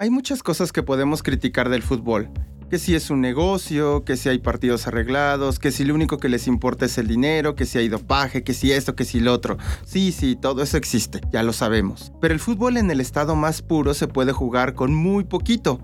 Hay muchas cosas que podemos criticar del fútbol. Que si es un negocio, que si hay partidos arreglados, que si lo único que les importa es el dinero, que si hay dopaje, que si esto, que si lo otro. Sí, sí, todo eso existe, ya lo sabemos. Pero el fútbol en el estado más puro se puede jugar con muy poquito.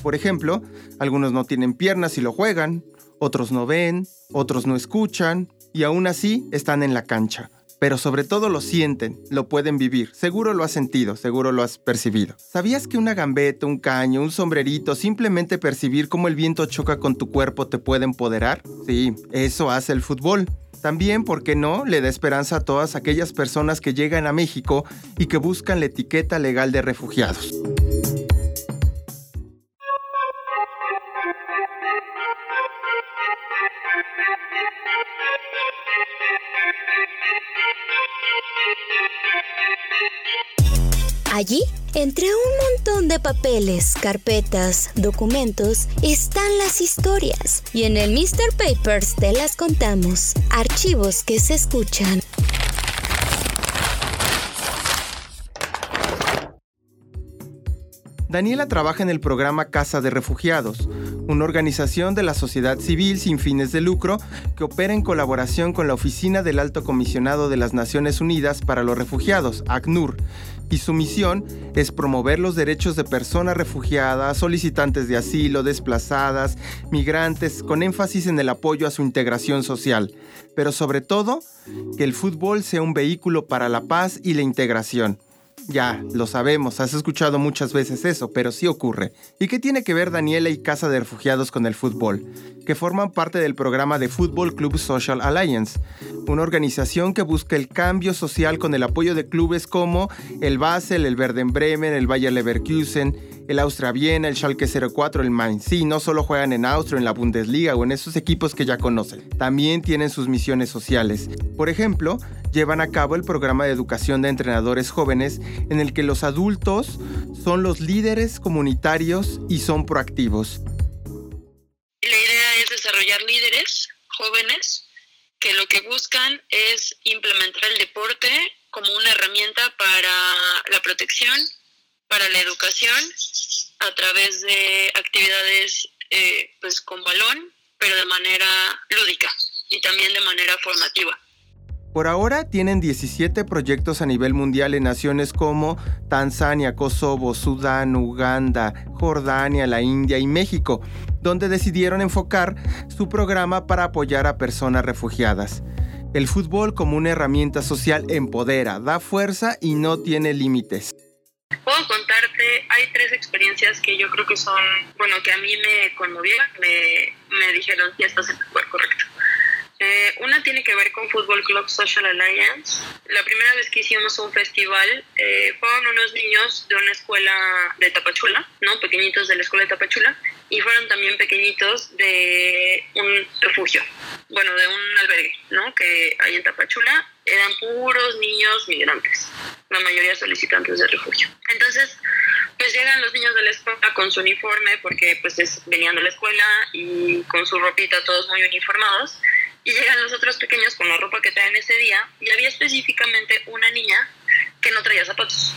Por ejemplo, algunos no tienen piernas y lo juegan, otros no ven, otros no escuchan, y aún así están en la cancha pero sobre todo lo sienten, lo pueden vivir. Seguro lo has sentido, seguro lo has percibido. ¿Sabías que una gambeta, un caño, un sombrerito, simplemente percibir cómo el viento choca con tu cuerpo te puede empoderar? Sí, eso hace el fútbol. También, ¿por qué no?, le da esperanza a todas aquellas personas que llegan a México y que buscan la etiqueta legal de refugiados. Allí, entre un montón de papeles, carpetas, documentos, están las historias. Y en el Mr. Papers te las contamos. Archivos que se escuchan. Daniela trabaja en el programa Casa de Refugiados, una organización de la sociedad civil sin fines de lucro que opera en colaboración con la Oficina del Alto Comisionado de las Naciones Unidas para los Refugiados, ACNUR, y su misión es promover los derechos de personas refugiadas, solicitantes de asilo, desplazadas, migrantes, con énfasis en el apoyo a su integración social, pero sobre todo que el fútbol sea un vehículo para la paz y la integración. Ya, lo sabemos, has escuchado muchas veces eso, pero sí ocurre. ¿Y qué tiene que ver Daniela y Casa de Refugiados con el fútbol? Que forman parte del programa de Fútbol Club Social Alliance, una organización que busca el cambio social con el apoyo de clubes como el Basel, el Verden Bremen, el Bayer Leverkusen, el Austria Viena, el Schalke 04, el Mainz. Sí, no solo juegan en Austria, en la Bundesliga o en esos equipos que ya conocen. También tienen sus misiones sociales. Por ejemplo, llevan a cabo el programa de educación de entrenadores jóvenes en el que los adultos son los líderes comunitarios y son proactivos. La idea es desarrollar líderes jóvenes que lo que buscan es implementar el deporte como una herramienta para la protección, para la educación, a través de actividades eh, pues con balón, pero de manera lúdica y también de manera formativa. Por ahora tienen 17 proyectos a nivel mundial en naciones como Tanzania, Kosovo, Sudán, Uganda, Jordania, la India y México, donde decidieron enfocar su programa para apoyar a personas refugiadas. El fútbol como una herramienta social empodera, da fuerza y no tiene límites. Puedo contarte, hay tres experiencias que yo creo que son, bueno, que a mí me conmovieron, me, me dijeron, ya estás en el lugar correcto. Eh, una tiene que ver con Football Club Social Alliance. La primera vez que hicimos un festival eh, fueron unos niños de una escuela de Tapachula, ¿no? Pequeñitos de la escuela de Tapachula, y fueron también pequeñitos de un refugio, bueno, de un albergue, ¿no? Que hay en Tapachula. Eran puros niños migrantes, la mayoría solicitantes de refugio. Entonces, pues llegan los niños de la escuela con su uniforme, porque pues venían de la escuela y con su ropita todos muy uniformados y llegan los otros pequeños con la ropa que traen ese día y había específicamente una niña que no traía zapatos.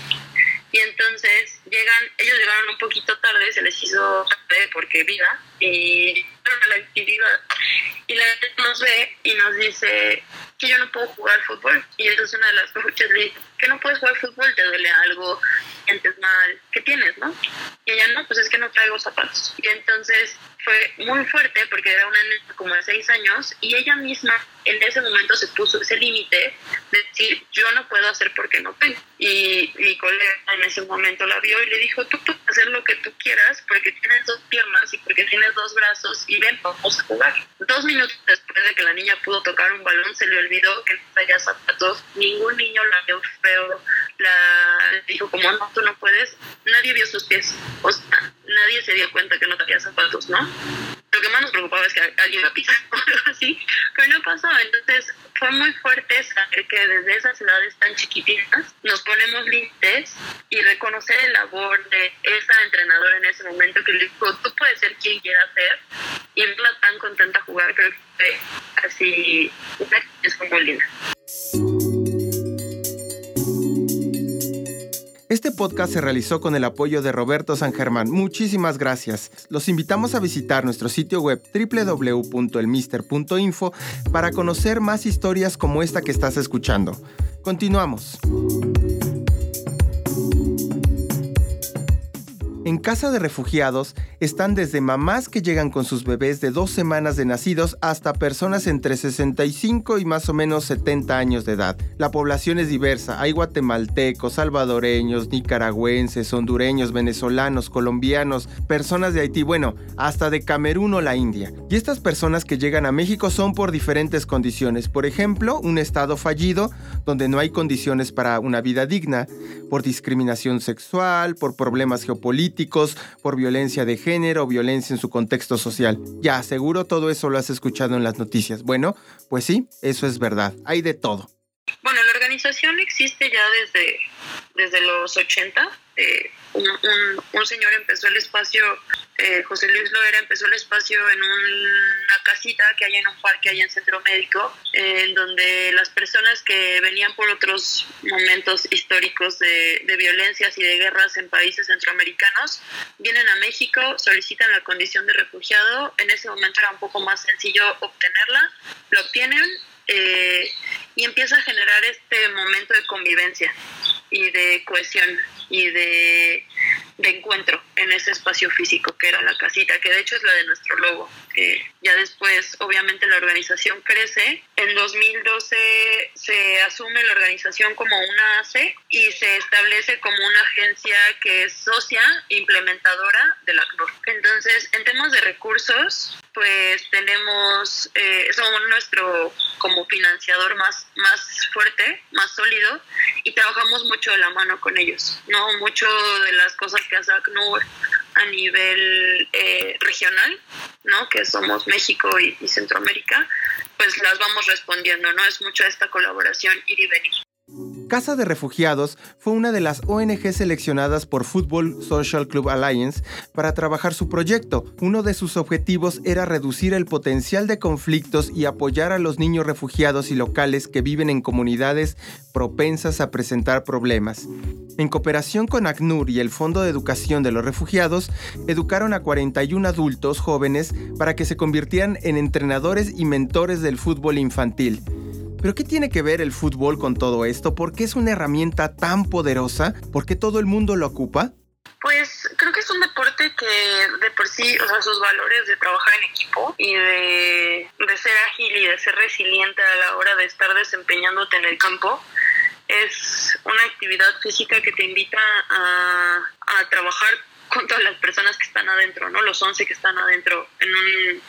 Y entonces llegan, ellos llegaron un poquito tarde, se les hizo tarde porque viva y la actividad. Y la gente nos ve y nos dice que yo no puedo jugar fútbol. Y eso es una de las coaches le dice, que no puedes jugar fútbol, te duele algo, sientes mal, ¿qué tienes, no? Y ella no, pues es que no traigo zapatos. Y entonces fue muy fuerte porque era una niña como de seis años y ella misma en ese momento se puso ese límite de decir yo no puedo hacer porque no tengo y mi colega en ese momento la vio y le dijo tú puedes hacer lo que tú quieras porque tienes dos piernas y porque tienes dos brazos y ven vamos a jugar dos minutos después de que la niña pudo tocar un balón se le olvidó que no traía zapatos. Ningún niño la vio feo. La dijo como no tú no puedes nadie vio sus pies. O sea nadie se dio cuenta que no traía zapatos no lo que más nos preocupaba es que alguien la pisa o algo así, pero no pasó. Entonces fue muy fuerte saber que desde esas edades tan chiquititas nos ponemos límites y reconocer el labor de esa entrenadora en ese momento que le dijo, tú puedes ser quien quieras ser y verla tan contenta jugar, creo que es como linda. podcast se realizó con el apoyo de Roberto San Germán. Muchísimas gracias. Los invitamos a visitar nuestro sitio web www.elmister.info para conocer más historias como esta que estás escuchando. Continuamos. En casa de refugiados están desde mamás que llegan con sus bebés de dos semanas de nacidos hasta personas entre 65 y más o menos 70 años de edad. La población es diversa, hay guatemaltecos, salvadoreños, nicaragüenses, hondureños, venezolanos, colombianos, personas de Haití, bueno, hasta de Camerún o la India. Y estas personas que llegan a México son por diferentes condiciones. Por ejemplo, un estado fallido donde no hay condiciones para una vida digna, por discriminación sexual, por problemas geopolíticos, por violencia de género violencia en su contexto social. Ya, seguro todo eso lo has escuchado en las noticias. Bueno, pues sí, eso es verdad. Hay de todo. Bueno, la organización existe ya desde, desde los 80. Eh, un, señor empezó el espacio, eh, José Luis Loera empezó el espacio en una casita que hay en un parque allá en Centro Médico, en donde las personas que venían por otros momentos históricos de, de violencias y de guerras en países centroamericanos vienen a México, solicitan la condición de refugiado. En ese momento era un poco más sencillo obtenerla, lo obtienen eh, y empieza a generar este momento de convivencia y de cohesión y de, encuentro en ese espacio físico que era la casita, que de hecho es la de nuestro logo. ya después, obviamente, la organización crece. En 2012 se asume la organización como una AC y se establece como una agencia que es socia implementadora de la CNUR. Entonces, en temas de recursos, pues tenemos, eh, nuestro como financiador más, más fuerte, más sólido y trabajamos mucho de la mano con ellos. No mucho de las cosas que hace ACNUR a nivel eh, regional, ¿no? que somos México y, y Centroamérica, pues las vamos respondiendo, ¿no? Es mucho esta colaboración ir y venir. Casa de Refugiados fue una de las ONG seleccionadas por Football Social Club Alliance para trabajar su proyecto. Uno de sus objetivos era reducir el potencial de conflictos y apoyar a los niños refugiados y locales que viven en comunidades propensas a presentar problemas. En cooperación con ACNUR y el Fondo de Educación de los Refugiados, educaron a 41 adultos jóvenes para que se convirtieran en entrenadores y mentores del fútbol infantil. Pero ¿qué tiene que ver el fútbol con todo esto? ¿Por qué es una herramienta tan poderosa? ¿Por qué todo el mundo lo ocupa? Pues creo que es un deporte que de por sí, o sea, sus valores de trabajar en equipo y de, ser ágil y de ser resiliente a la hora de estar desempeñándote en el campo, es una actividad física que te invita a, a trabajar con todas las personas que están adentro, ¿no? Los 11 que están adentro en un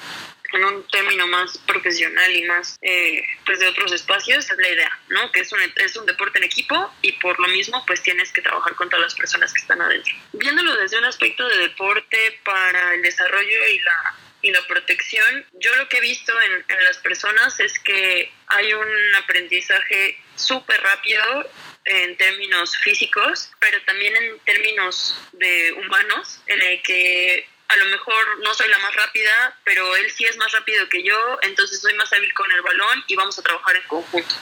en un término más profesional y más eh, pues de otros espacios es la idea, ¿no? Que es un, es un deporte en equipo y por lo mismo pues tienes que trabajar con todas las personas que están adentro. Viéndolo desde un aspecto de deporte para el desarrollo y la, y la protección, yo lo que he visto en, en las personas es que hay un aprendizaje súper rápido en términos físicos, pero también en términos de humanos, en el que a lo mejor no soy la más rápida, pero él sí es más rápido que yo, entonces soy más hábil con el balón y vamos a trabajar en conjunto.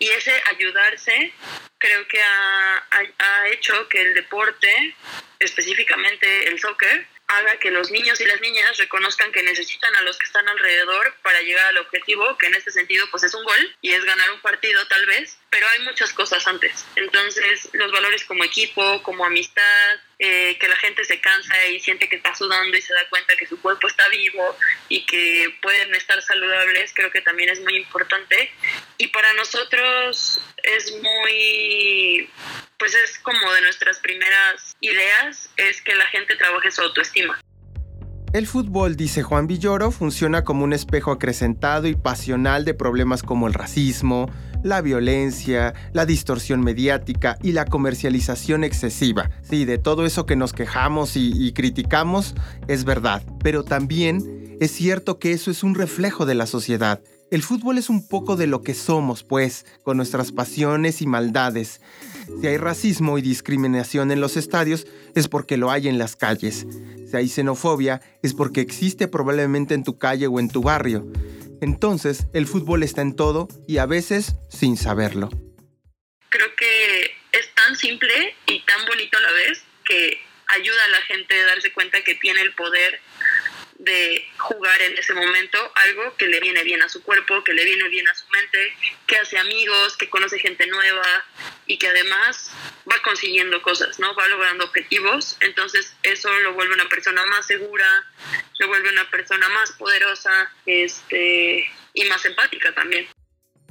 Y ese ayudarse creo que ha, ha, hecho que el deporte, específicamente el soccer, haga que los niños y las niñas reconozcan que necesitan a los que están alrededor para llegar al objetivo, que en este sentido pues es un gol y es ganar un partido tal vez, pero hay muchas cosas antes. Entonces los valores como equipo, como amistad, eh, que la gente se cansa y siente que está sudando y se da cuenta que su cuerpo está vivo y que pueden estar saludables, creo que también es muy importante. Y para nosotros es muy pues es como de nuestras primeras ideas, es que la gente trabaje su autoestima. El fútbol, dice Juan Villoro, funciona como un espejo acrecentado y pasional de problemas como el racismo, la violencia, la distorsión mediática y la comercialización excesiva. Sí, de todo eso que nos quejamos y, y criticamos es verdad, pero también es cierto que eso es un reflejo de la sociedad el fútbol es un poco de lo que somos, pues, con nuestras pasiones y maldades. Si hay racismo y discriminación en los estadios, es porque lo hay en las calles. Si hay xenofobia, es porque existe probablemente en tu calle o en tu barrio. Entonces, el fútbol está en todo y a veces sin saberlo. Creo que es tan simple y tan bonito ayuda a la gente a darse cuenta que tiene el poder de jugar en ese momento algo que le viene bien a su cuerpo, que le viene bien a su mente, que hace amigos, que conoce gente nueva y que además va consiguiendo cosas, ¿no? Va logrando objetivos. Entonces eso lo vuelve una persona más segura, lo vuelve una persona más poderosa este, y más empática también.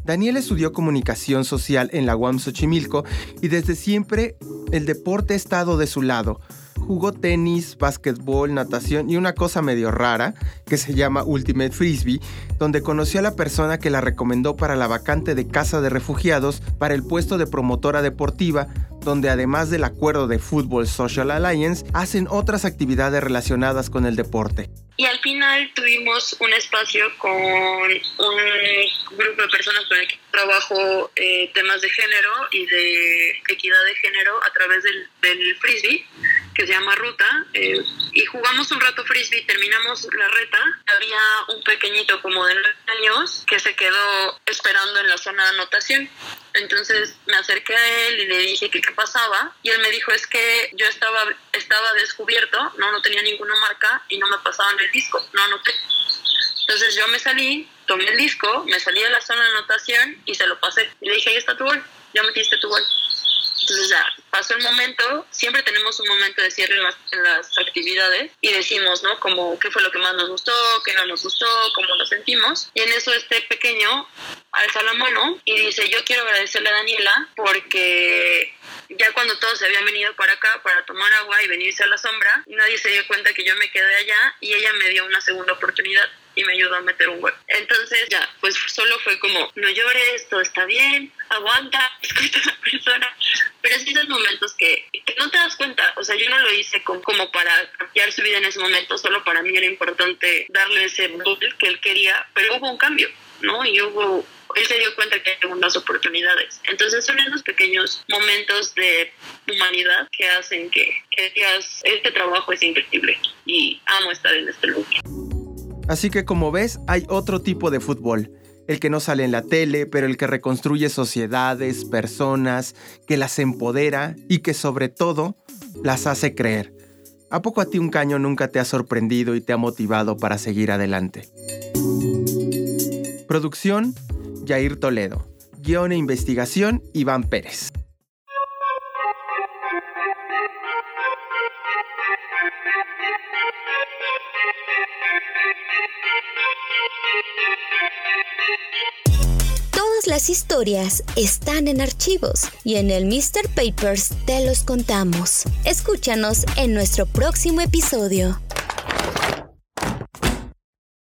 Daniel estudió comunicación social en la UAM Xochimilco y desde siempre el deporte ha estado de su lado jugó tenis, básquetbol, natación y una cosa medio rara que se llama Ultimate Frisbee, donde conoció a la persona que la recomendó para la vacante de casa de refugiados para el puesto de promotora deportiva, donde además del acuerdo de Football Social Alliance, hacen otras actividades relacionadas con el deporte. Y al final tuvimos un espacio con un grupo de personas con el que trabajo eh, temas de género y de equidad de género a través del, del frisbee que se llama Ruta, eh, y jugamos un rato frisbee, terminamos la reta, había un pequeñito como de 9 años que se quedó esperando en la zona de anotación. Entonces me acerqué a él y le dije que qué pasaba, y él me dijo es que yo estaba, estaba descubierto, no, no tenía ninguna marca y no me pasaban el disco, no anoté. Entonces yo me salí, tomé el disco, me salí de la zona de anotación y se lo pasé. Y le dije, ahí está tu gol, ya metiste tu gol. Entonces ya pasó el momento, siempre tenemos un momento de cierre en las, actividades y decimos, ¿no? Como qué fue lo que más nos gustó, qué no nos gustó, cómo nos sentimos. Y en eso este pequeño alza la mano y dice, yo quiero agradecerle a Daniela porque ya cuando todos se habían venido para acá para tomar agua y venirse a la sombra, nadie se dio cuenta que yo me quedé allá y ella me dio una segunda oportunidad y me ayudó a meter un gol. Entonces solo fue como, no llores, todo está bien, aguanta, escucha a la persona. Pero es esos momentos que, no te das cuenta, o sea, yo no lo hice como, como para cambiar su vida en ese momento, solo para mí era importante darle ese gol que él quería, pero hubo un cambio, ¿no? Y hubo él se dio cuenta que hay segundas oportunidades. Entonces son esos pequeños momentos de humanidad que hacen que, que digas, este trabajo es increíble y amo estar en este lugar. Así que como ves, hay otro tipo de fútbol. El que no sale en la tele, pero el que reconstruye sociedades, personas, que las empodera y que sobre todo las hace creer. ¿A poco a ti un caño nunca te ha sorprendido y te ha motivado para seguir adelante? Producción, Jair Toledo. Guión e investigación, Iván Pérez. Historias están en archivos y en el Mr. Papers te los contamos. Escúchanos en nuestro próximo episodio.